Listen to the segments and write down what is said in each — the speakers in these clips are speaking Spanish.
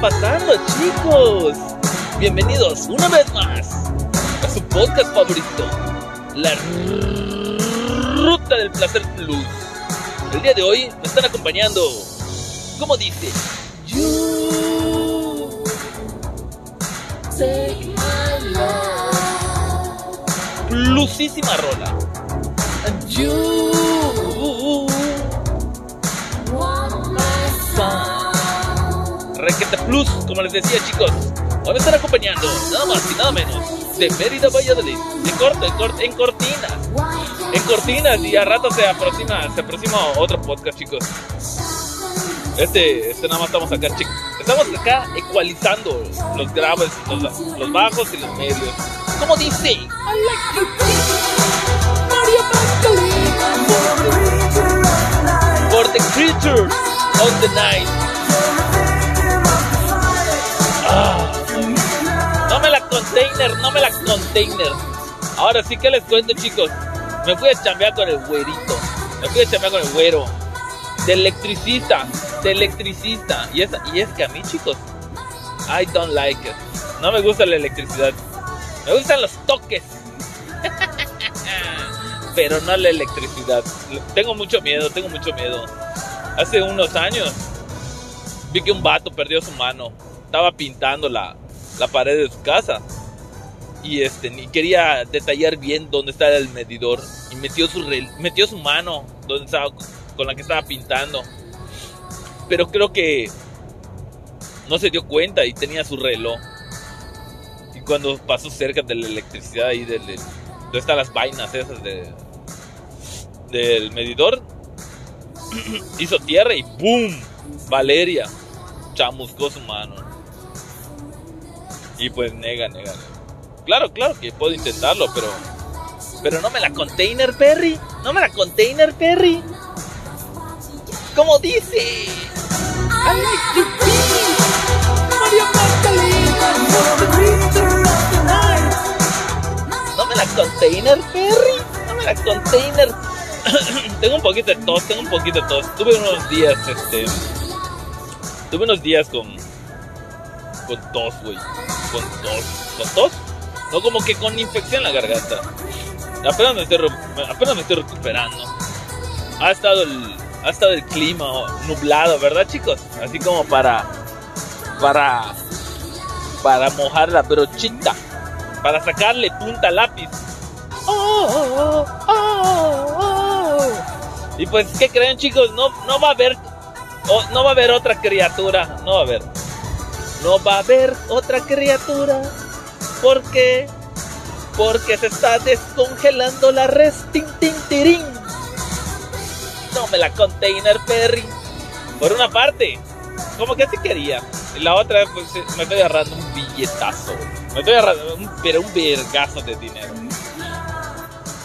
pasando, chicos? Bienvenidos una vez más a su podcast favorito, La Ruta del Placer Plus. El día de hoy me están acompañando, como dice, You take. Plusísima rola. You Requete Plus, como les decía chicos. Hoy me están acompañando, nada más y nada menos, de Mérida Valladolid. En corto, en, corto, en cortinas. En cortinas y a rato se aproxima, se aproxima otro podcast, chicos. Este, este nada más estamos acá, chicos. Estamos acá ecualizando los graves, los, los bajos y los medios. Como dice, For the creatures of the night. No me la container, no me la container. Ahora sí que les cuento, chicos. Me fui a chambear con el güerito. Me fui a chambear con el güero. De electricista. De electricista. Y es, y es que a mí, chicos, I don't like it. No me gusta la electricidad. Me gustan los toques. Pero no la electricidad. Tengo mucho miedo, tengo mucho miedo. Hace unos años vi que un vato perdió su mano. Estaba pintando la, la pared de su casa. Y este, ni quería detallar bien dónde estaba el medidor. Y metió su, metió su mano donde estaba, con la que estaba pintando. Pero creo que no se dio cuenta y tenía su reloj. Y cuando pasó cerca de la electricidad y del donde están las vainas esas de, del medidor, hizo tierra y ¡boom! Valeria chamuscó su mano. Y pues nega, nega. Claro, claro que puedo intentarlo, pero. Pero no me la container, Perry. No me la container, Perry. Como dice. I like to be Mario Magdalena. No me la container, Perry. No me la container. tengo un poquito de tos, tengo un poquito de tos. Tuve unos días, este. Tuve unos días con. Con tos, güey. Con tos. ¿Con tos? No, como que con infección en la garganta. Apenas me estoy, recuperando. Ha estado el. Ha estado el clima nublado, ¿verdad, chicos? Así como para. Para. Para mojar la brochita. Para sacarle punta lápiz. Oh, oh, oh, y pues, ¿qué creen, chicos? No, no va a haber. no va a haber otra criatura. No va a haber. No va a haber otra criatura. ¿Por qué? Porque se está descongelando la res. Tin, tirín. No me la container, Perry. Por una parte, como que así quería. Y la otra, pues me estoy agarrando un billetazo. Me estoy agarrando, un, pero un vergazo de dinero.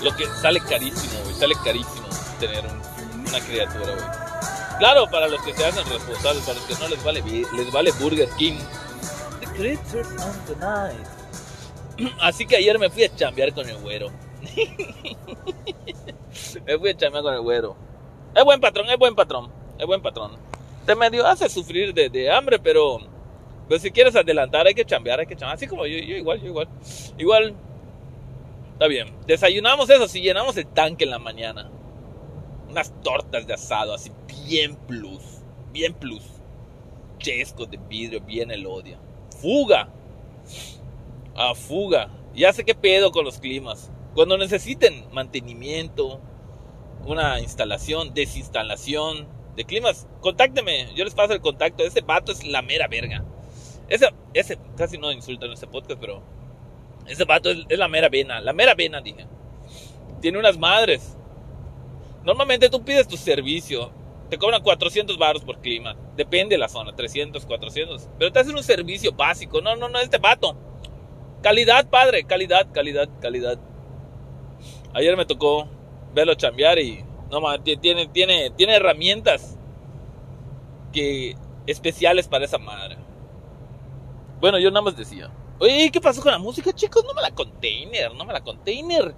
Lo que sale carísimo, güey. Sale carísimo tener un, una criatura, güey. Claro, para los que se hacen responsables, para los que no les vale, les vale Burger King. The creatures on the night. Así que ayer me fui a chambear con el güero. me fui a chambear con el güero. Es buen patrón, es buen patrón, es buen patrón. Te medio hace sufrir de, de hambre, pero pues si quieres adelantar hay que chambear, hay que chambear. Así como yo, yo igual, yo igual. Igual, está bien. Desayunamos eso, si llenamos el tanque en la mañana. Unas tortas de asado, así bien plus, bien plus. Chesco de vidrio, bien el odio. Fuga. A fuga. Ya sé qué pedo con los climas. Cuando necesiten mantenimiento, una instalación, desinstalación de climas, contácteme, yo les paso el contacto. Ese vato es la mera verga. Ese, ese casi no insulta en este podcast, pero ese vato es, es, la mera vena, la mera vena, dije. Tiene unas madres. Normalmente tú pides tu servicio, te cobran 400 baros por clima, depende de la zona, 300, 400, pero te hacen un servicio básico. No, no, no, este vato. Calidad, padre, calidad, calidad, calidad. Ayer me tocó verlo chambear y no tiene, tiene, tiene herramientas que especiales para esa madre. Bueno, yo nada más decía, oye, ¿qué pasó con la música, chicos? No me la container, no me la container,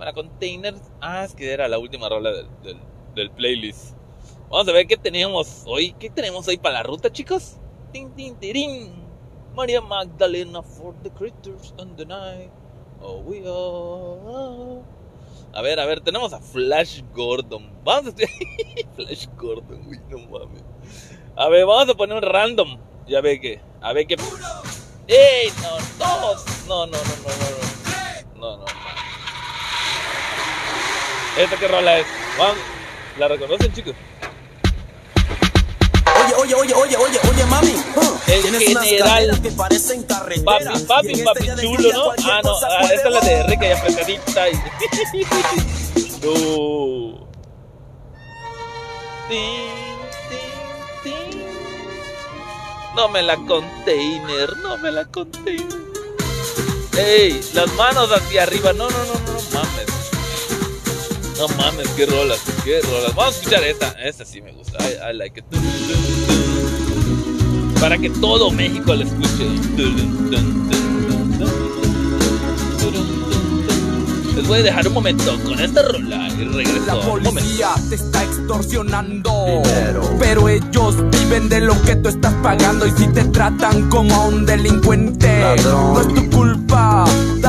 no me la container. Ah, es que era la última rola del, del, del playlist. Vamos a ver qué tenemos hoy, qué tenemos hoy para la ruta, chicos. tin, tin, tirín. María Magdalena for the critters and the night. Oh, we are. A ver, a ver, tenemos a Flash Gordon. Vamos a Flash Gordon, uy, no mames. A ver, vamos a poner un random. Ya ve que. A ver qué. ¡Ey! No, dos. No, no, no, no, no. No, no. no. ¿Esta qué rola es? Vamos. ¿La reconocen, chicos? Oye, oye, oye, oye, oye, oye, mami. El Tienes general. que parecen. Papi, papi, en papi chulo, ¿no? Ah, no, ah, esta es la de. Enrique y apretadita. y- No. No me la container, no me la container. Ey, las manos hacia arriba. No, no, no. No mames, qué rolas, qué rolas. Vamos a escuchar esta. Esta sí me gusta. I, I like it. Para que todo México la escuche. Les voy a dejar un momento con esta rola y regreso. La policía te está extorsionando. Pero ellos viven de lo que tú estás pagando. Y si te tratan como a un delincuente, no es tu culpa.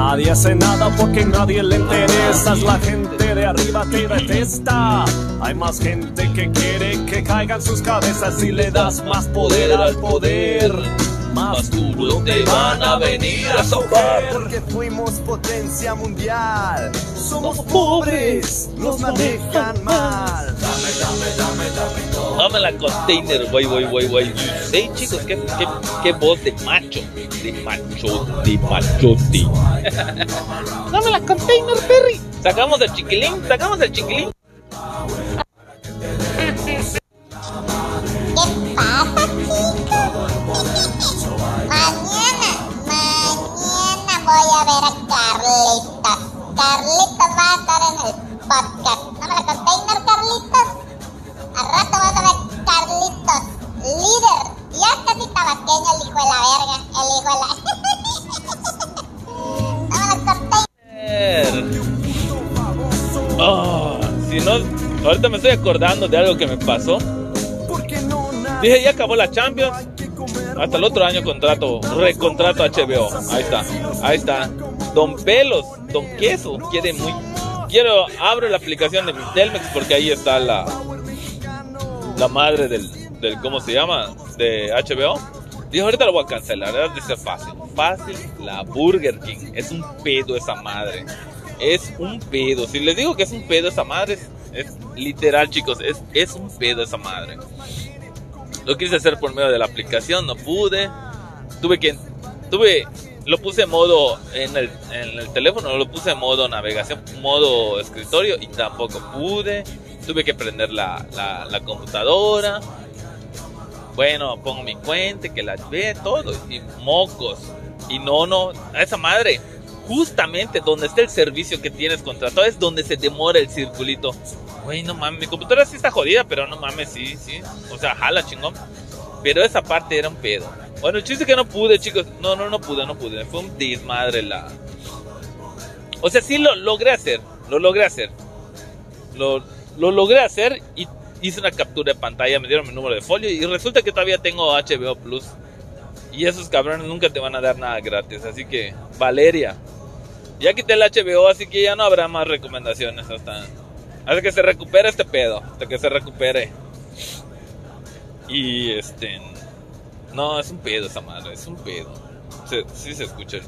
Nadie hace nada porque nadie le interesa. La gente de arriba te detesta. Hay más gente que quiere que caigan sus cabezas si le das más poder al poder. Más duro te van a venir a sobar. Porque fuimos potencia mundial. Somos pobres, nos manejan mal. Dame la container, güey, güey, güey, güey. Hey chicos, qué, qué, qué voz de macho. De macho, de machote. Dame la container, Perry. Sacamos el chiquilín, sacamos el chiquilín. Voy a ver a Carlitos. Carlitos va a estar en el podcast. ¿No me la container, Carlitos? Al rato vas a ver Carlitos, líder. Ya casi tabasqueño el hijo de la verga. El hijo de la... ¿No me la container? Ah, si no, ahorita me estoy acordando de algo que me pasó. Dije, ya acabó la Champions. Hasta el otro año contrato, recontrato HBO. Ahí está, ahí está. Don Pelos, Don Queso, quiere muy. Quiero, abro la aplicación de mi Telmex porque ahí está la. La madre del, del ¿cómo se llama? De HBO. Dijo, ahorita lo voy a cancelar, de ser fácil. Fácil, la Burger King. Es un pedo esa madre. Es un pedo. Si les digo que es un pedo esa madre, es, es literal, chicos. Es, es un pedo esa madre. Lo quise hacer por medio de la aplicación, no pude. Tuve que. Tuve. Lo puse modo en el, en el teléfono, lo puse modo navegación, modo escritorio y tampoco pude. Tuve que prender la, la, la computadora. Bueno, pongo mi cuenta, que la ve todo. Y mocos. Y no, no. A esa madre. Justamente donde está el servicio que tienes contratado es donde se demora el circulito. Güey, no mames, mi computadora sí está jodida, pero no mames, sí, sí. O sea, jala chingón. Pero esa parte era un pedo. Bueno, el chiste que no pude, chicos. No, no, no pude, no pude. Fue un desmadre la. O sea, sí lo logré hacer. Lo logré hacer. Lo, lo logré hacer y hice una captura de pantalla. Me dieron mi número de folio y resulta que todavía tengo HBO Plus. Y esos cabrones nunca te van a dar nada gratis. Así que, Valeria. Ya quité el HBO, así que ya no habrá más recomendaciones hasta, hasta que se recupere este pedo. Hasta que se recupere. Y este. No, es un pedo esa madre, es un pedo. Sí se escucha.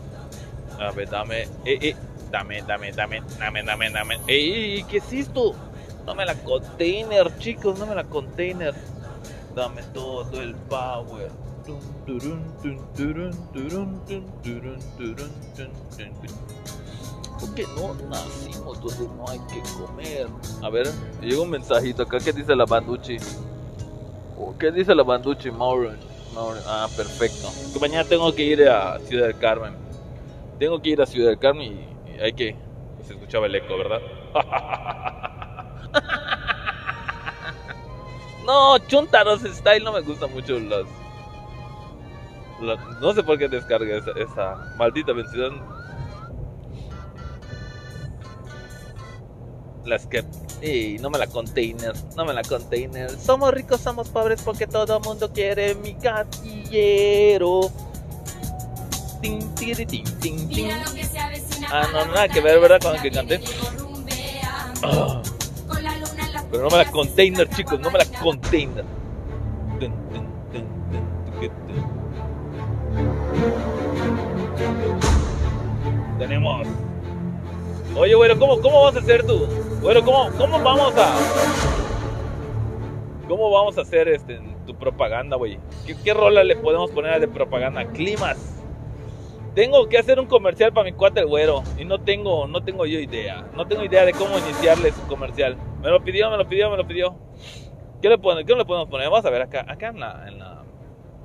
A ver, dame. Eh, eh. Dame, dame, dame, dame, dame, dame. Ey, ¿qué es esto? Dame la container, chicos, dame la container. Dame todo el power. Turun, turun, No nacimos no hay que comer. A ver, llega un mensajito acá que dice la banduchi. ¿Qué dice la banduchi, Mauron? Ah, perfecto. Que mañana tengo que ir a Ciudad del Carmen. Tengo que ir a Ciudad del Carmen y, hay que... Se escuchaba el eco, ¿verdad? no, Chuntaros Style no me gusta mucho las... no sé por qué descarga esa, esa maldita mención las que y no me la container, no me la container. Somos ricos, somos pobres porque todo el mundo quiere mi gatillero. Tin, tiri, tin, tin, tin. Ah, no, nada que ver, ¿verdad? Con que canté. Oh. Pero no me la container, chicos, no me la container. Tenemos. Oye, bueno, ¿cómo, ¿cómo vas a hacer tú? Bueno, ¿cómo, cómo vamos a. ¿Cómo vamos a hacer este, tu propaganda, güey? ¿Qué, ¿Qué, rola le podemos poner de propaganda? Climas. Tengo que hacer un comercial para mi cuate güero. Y no tengo, no tengo yo idea. No tengo idea de cómo iniciarle su comercial. Me lo pidió, me lo pidió, me lo pidió. ¿Qué le, pone, qué le podemos poner? Vamos a ver acá, acá en la, en la,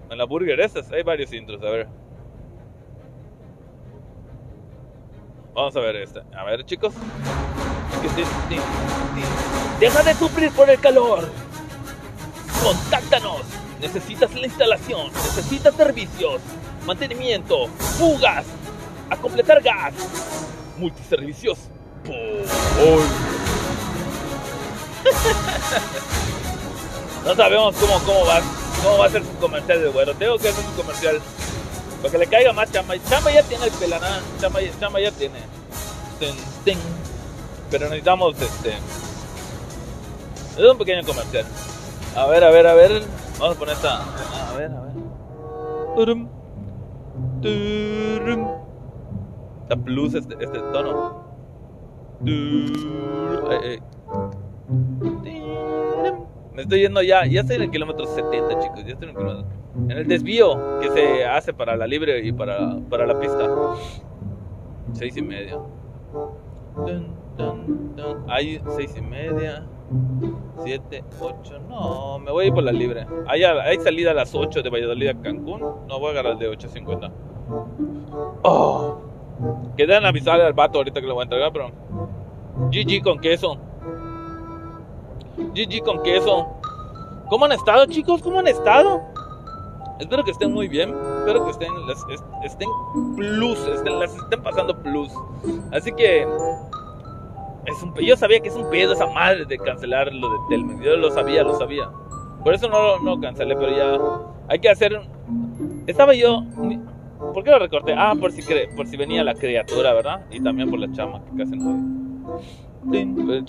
en la burger estas hay varios intros, a ver. Vamos a ver esta. A ver, chicos. Deja de sufrir por el calor. Contáctanos. Necesitas la instalación. Necesitas servicios. Mantenimiento. Fugas. A completar gas. Multiservicios. no sabemos cómo, cómo, va, cómo va a ser su comercial de güero. Tengo que hacer su comercial. Para que le caiga más chamba. Chamba ya tiene el pelaná. Chamba, chamba ya tiene. Pero necesitamos este. Es un pequeño comercial. A ver, a ver, a ver. Vamos a poner esta. A ver, a ver. La plus este, este tono. Me estoy yendo ya. Ya estoy en el kilómetro 70, chicos. Ya estoy en el kilómetro. En el desvío que se hace para la libre y para, para la pista. Seis y medio. Hay seis y media, siete, ocho. No, me voy a ir por la libre. Hay, salida a las 8 de Valladolid a Cancún. No voy a agarrar de 8.50. Oh. Quedan avisarle al vato ahorita que lo voy a entregar, pero. GG con queso. GG con queso. ¿Cómo han estado, chicos? ¿Cómo han estado? Espero que estén muy bien. Espero que estén, estén plus, las estén pasando plus. Así que es un, yo sabía que es un pedo esa madre de cancelar lo de Telmex. Yo lo sabía, lo sabía. Por eso no lo cancelé, pero ya hay que hacer. Estaba yo. ¿Por qué lo recorté? Ah, por si, por si venía la criatura, ¿verdad? Y también por la chama que casi no. El,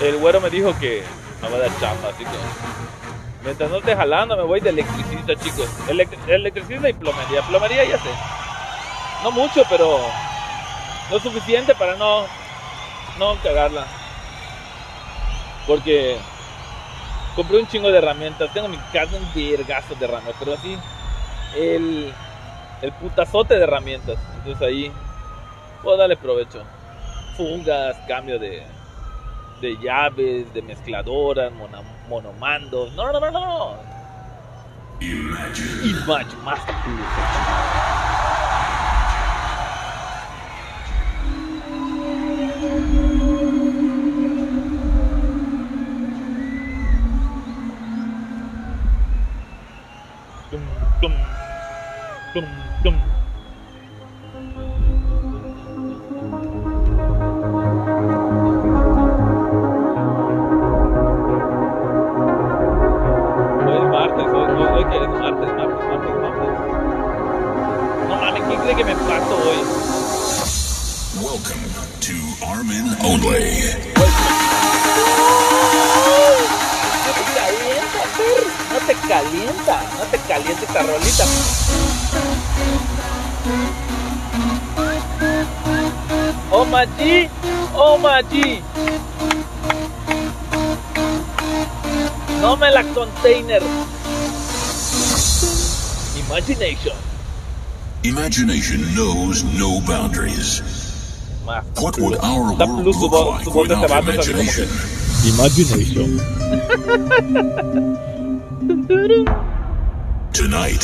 el, güero, me dijo que me va a dar chamba, así que. Mientras no esté jalando, me voy de electricista, chicos. electricista y plomería. Plomería ya sé. No mucho, pero lo suficiente para no, no cagarla. Porque compré un chingo de herramientas. Tengo en mi casa un vergazo de herramientas. Pero así, el, el putazote de herramientas. Entonces ahí puedo darle provecho. Fugas, cambio de, de llaves, de mezcladoras, monomandos. No, no, no, no. Imagine. Imagine Master Boom. Te calienta, no te calienta esta rolita. Oh Machi, oh Machi. No me la container. Imagination. Imagination knows no boundaries. What would our world look like without imagination? Imagination. Tonight,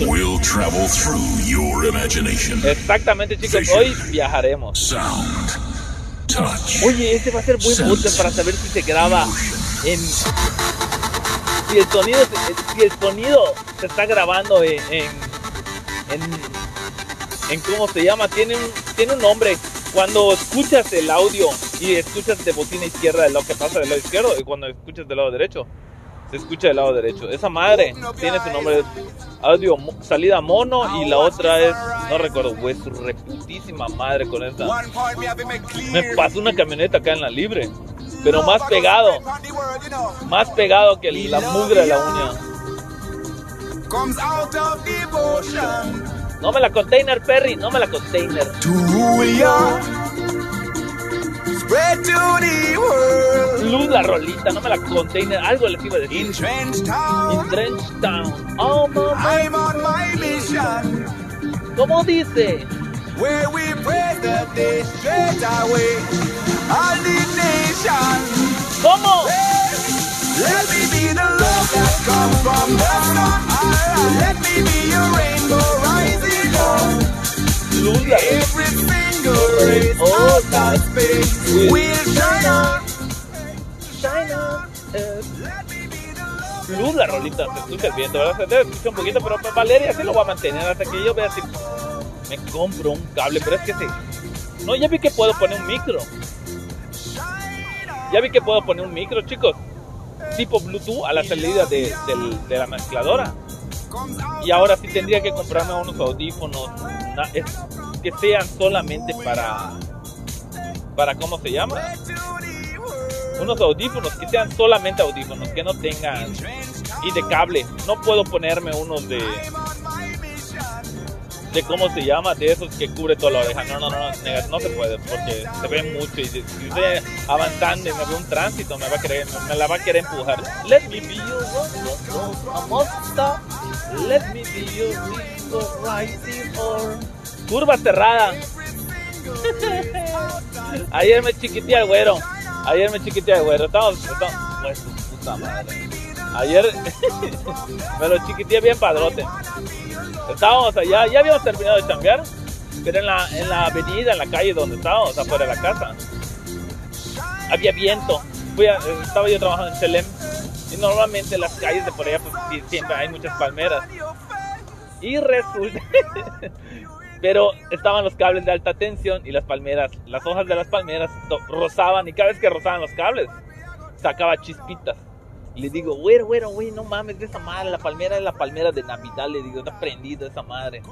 we'll travel through your imagination. Exactamente, chicos. Hoy viajaremos. Sound, touch, Oye, este va a ser buen punto para saber si se graba en. Si el sonido, si el sonido se está grabando en. en, en- en ¿Cómo se llama? Tiene un, tiene un nombre. Cuando escuchas el audio y escuchas de bocina izquierda de lo que pasa del lado izquierdo y cuando escuchas del lado derecho, se escucha del lado derecho. Esa madre tiene su nombre. Audio salida mono y la otra es. No recuerdo, güey, su reputísima madre con point me pasó una camioneta acá en la libre, pero más pegado, más pegado que la mugre de la uña. No me la container, Perry, no me la container. Luz la rolita, no me la container, algo les iba a decir. In Trench Town, In Trench Town. Oh, mamá. I'm on my mission. ¿Cómo dice? Where we praise the day straight away. All the nation. ¿Cómo? Let me be the love that comes from the sun. Let me be your rainbow rising up. Every single race Oh, of that space Will will shine on. China. eh, Luz la rolita, te escuchas bien, te verdad, se debe escuchar un poquito, pero Valeria sí lo va a mantener hasta que yo vea si me compro un cable, pero es que sí. No, ya vi que puedo poner un micro. Ya vi que puedo poner un micro, chicos. Tipo Bluetooth a la salida de, la mezcladora. Y ahora sí tendría que comprarme unos audífonos na- es- que sean solamente para... ¿Para cómo se llama? Unos audífonos que sean solamente audífonos, que no tengan... Y de cable. No puedo ponerme unos de... De cómo se llama, de esos que cubre toda la oreja. No, no, no, no, no se puede porque se ve mucho y si estoy avanzando y me ve un tránsito me va a querer, me la va a querer empujar. Let me be monster. Let me be or curva cerrada. Ayer me chiquité al güero. Ayer me chiquité al güero. Estamos, pues. Ayer me lo chiquité bien padrote. Estábamos allá, ya habíamos terminado de chambear, pero en la, en la avenida, en la calle donde estábamos, afuera de la casa, había viento. Fui estaba yo trabajando en Chelem y normalmente en las calles de por allá pues, siempre hay muchas palmeras. Y resulta, pero estaban los cables de alta tensión y las palmeras, las hojas de las palmeras rozaban y cada vez que rozaban los cables sacaba chispitas. Y le digo, güero, güero, güey, no mames, de esa madre, la palmera es la palmera de Navidad, le digo, está prendida esa madre.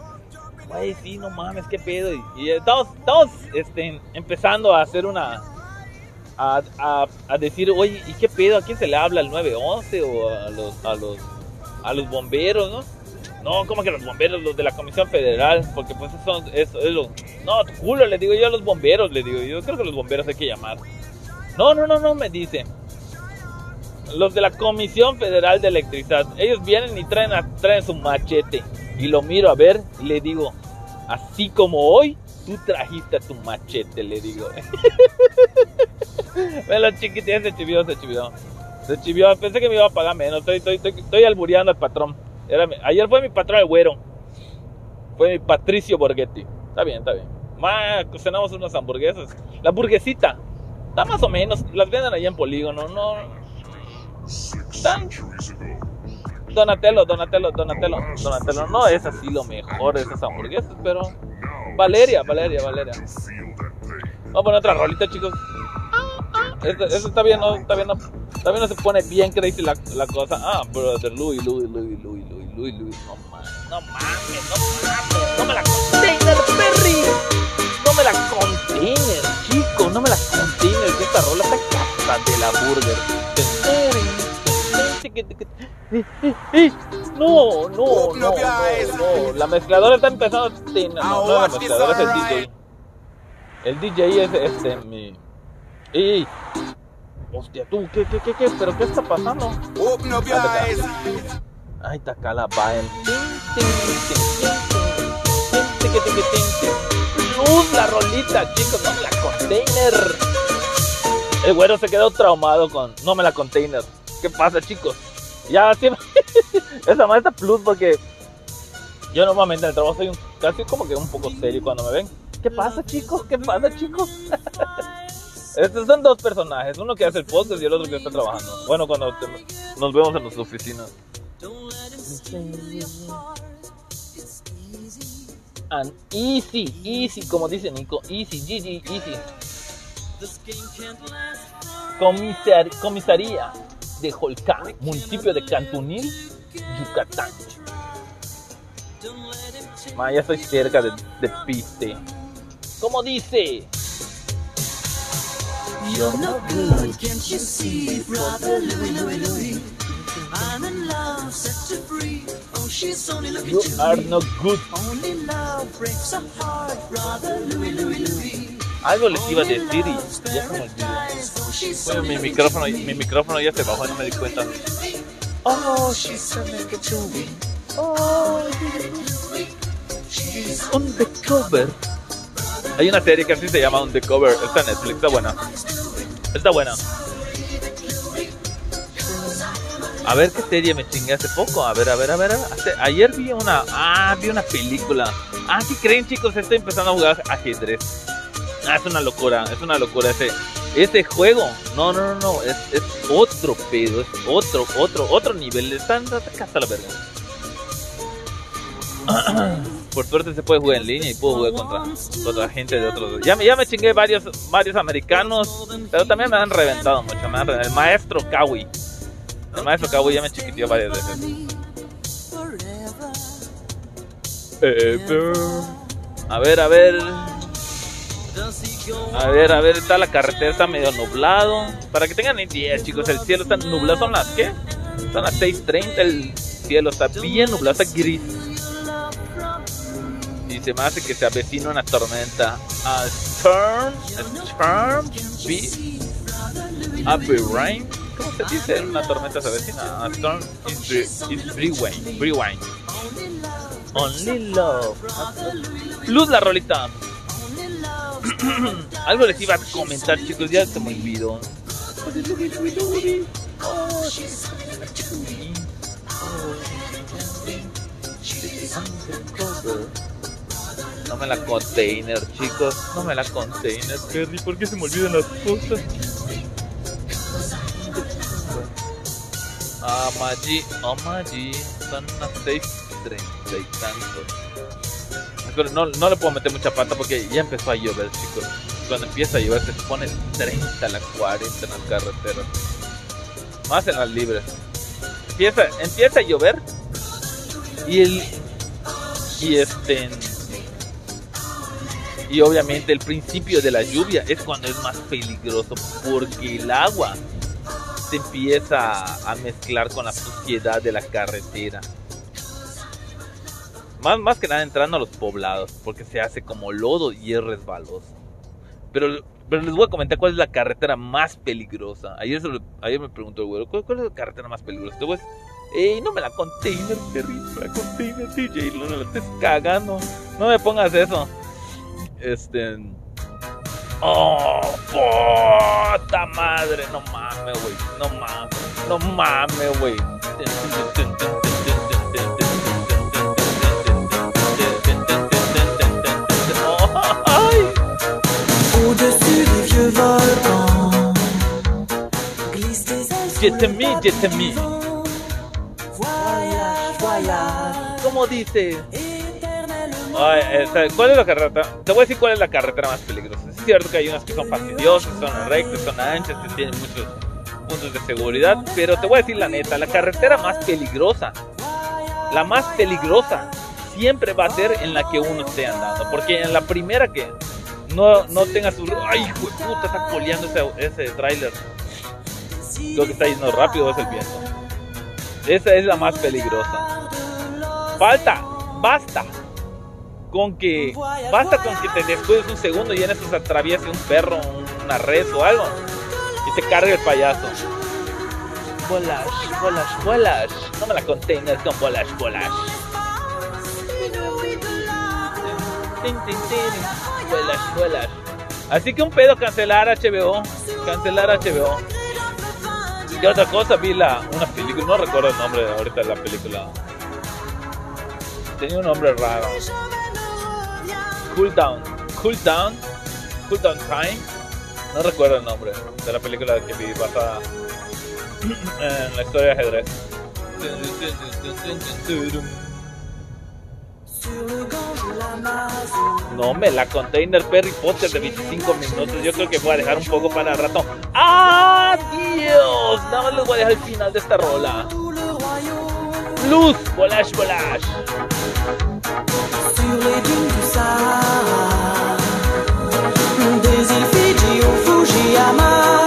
Güey, sí, no mames, qué pedo. Y, y estamos, estamos este, empezando a hacer una. A, a, a decir, oye, ¿y qué pedo? ¿A quién se le habla? ¿Al 911 o a los, a los, a los bomberos, no? No, como que los bomberos, los de la Comisión Federal, porque pues eso, eso es lo... No, tu culo, le digo yo a los bomberos, le digo yo, creo que los bomberos hay que llamar. No, no, no, no, me dice. Los de la Comisión Federal de Electricidad, ellos vienen y traen, a- traen su machete. Y lo miro a ver y le digo, así como hoy, tú trajiste tu machete, le digo. Me lo se chivió, se chivió. Se chivió, pensé que me iba a pagar menos. Estoy, estoy, estoy, estoy albureando al patrón. Era ayer fue mi patrón el güero. Fue mi Patricio Borghetti. Está bien, está bien. Más, cenamos unas hamburguesas. La hamburguesita. Está más o menos. Las venden allá en Polígono. No. Están. Donatello, Donatello, Donatello, Donatello. No es así lo mejor de esas hamburguesas, pero. Valeria, Valeria, Valeria. Vamos a poner otra rolita, chicos. Esto, esto está bien, no, está bien, no, bien, no se pone bien crazy la, la cosa. Ah, brother, Louis, Louis, Louis, Louis, Louis, Louis, Louis. No mames, no mames, no mames. No me la container, Perry. No me la container, chico. No me la container. Que esta rola está casta de la burger. No, no, no, no, no. La mezcladora está empezando. Sí, no, no, la mezcladora es el DJ. El DJ es este, mi. ¡Ey! Hostia, tú, ¿qué, qué, qué, qué? ¿Pero qué está pasando? Open up your eyes. Ay, está acá la vaen. Luz la rolita, chicos, no me la container. El güero se quedó traumado con no me la container. ¿Qué pasa, chicos? Ya siempre, Esa más está plus porque yo normalmente en el trabajo soy un, casi como que un poco serio cuando me ven. ¿Qué pasa, chicos? ¿Qué pasa, chicos? Estos son dos personajes, uno que hace el podcast y el otro que está trabajando. Bueno, cuando nos vemos en nuestra oficina. And easy, easy, como dice Nico, easy, GG, easy. Comisar- comisaría de Holcán, municipio de Cantunil, Yucatán. Ma, ya estoy cerca de, de Piste. Como dice. You're no good, can't you see, brother Louie, Louie, Louie? I'm in love, set you free. Oh, she's only looking You to are me. not good. Only love breaks a heart, brother Louie, Louie, Louie. Algo les iba a decir y ya se me olvidó. Oh, she's Bueno, mi micrófono, to mi micrófono ya se bajó no me di cuenta. Oh, she's looking to me. Undercover. Hay una serie que así se llama Undercover. Está en Netflix, está buena. Está buena. A ver qué serie me chingué hace poco. A ver, a ver, a ver. ayer vi una. Ah, vi una película. Ah, ¿qué creen, chicos? Estoy empezando a jugar ajedrez. Ah, es una locura. Es una locura ese. Ese juego. No, no, no, no. Es, es otro pedo. Es otro, otro, otro nivel. Está, está hasta la verga. Por suerte se puede jugar en línea y puedo jugar contra, contra gente de otros. Ya me, ya me chingué varios, varios americanos, pero también me han reventado mucho. Me han reventado. El maestro Kawi. El maestro Kawi ya me chiquiteó varias veces. Ever. A ver, a ver. A ver, a ver, está la carretera, está medio nublado. Para que tengan idea, chicos, el cielo está nublado. ¿Son las qué? Son las 6:30. El cielo está bien nublado, está gris. Se me hace que se avecina una tormenta. A storm, a storm, be, be rain. ¿Cómo se dice? Una tormenta se avecina. A storm is, is brewing, brewing. Only love. Luz la rolita. Algo les iba a comentar, chicos, ya se me olvidó. No me la container, chicos. No me la container, Perry. ¿Por qué se me olvidan las cosas? Amaji, Amaji. Son unas 6.30 y tantos. Pero no, no le puedo meter mucha pata porque ya empezó a llover, chicos. Cuando empieza a llover se pone 30 a las 40 en las carreteras. Más en las libres. Empieza, empieza a llover y el y este y obviamente el principio de la lluvia es cuando es más peligroso porque el agua se empieza a mezclar con la suciedad de la carretera. Más, más que nada entrando a los poblados, porque se hace como lodo y es resbaloso. Pero, pero les voy a comentar cuál es la carretera más peligrosa. Ayer, lo- ayer me preguntó el güero, ¿cuál, cuál es la carretera más peligrosa? Te ey, no me la container, perrito, la container, DJ, no me la estés cagando. No me pongas eso. Este... Oh, puta madre, no mames, güey, no mames, no mames, güey. Au-dessus des vieux volcans, ailes. Voyage, voyage, ¿Cómo dice? Ay, esta- ¿Cuál es la carretera? Te voy a decir cuál es la carretera más peligrosa. Es cierto que hay unas que son fastidiosas, son rectas, son anchas, que tienen muchos puntos de seguridad, pero te voy a decir la neta, la carretera más peligrosa, la más peligrosa, siempre va a ser en la que uno esté andando, porque en la primera que no, no tenga su... ¡Ay, hijo de puta! Está coleando ese, ese tráiler. Lo que está yendo rápido es el viento. Esa es la más peligrosa. Falta, basta con que basta con que te descuides un segundo y en eso se atraviese un perro, un- una res o algo y te cargue el payaso. Bolas, bolas, bolas. No me la contengas con bolas, bolas. Bolas, bolas. Así que un pedo cancelar HBO, cancelar HBO. ¿Qué otra cosa? Vi una película, no recuerdo el nombre ahorita de la película. Tenía un nombre raro. Cool Down. Cool Down. Cool Down Time. No recuerdo el nombre de la película que vi basada en la historia de ajedrez. No me la container Perry Potter de 25 minutos. Yo creo que voy a dejar un poco para el rato. ¡Adiós! Nada más les voy a dejar el final de esta rola. Luz, volash, volash. Sahara, des îles Fidji au Fujiyama.